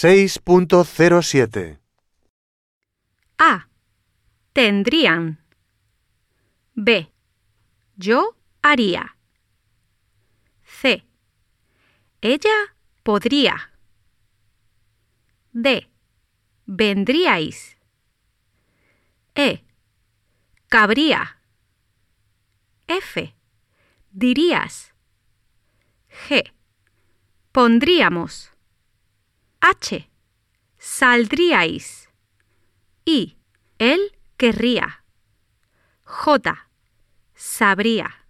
6.07 A. Tendrían. B. Yo haría. C. Ella podría. D. Vendríais. E. Cabría. F. Dirías. G. Pondríamos. H. Saldríais. I. Él querría. J. Sabría.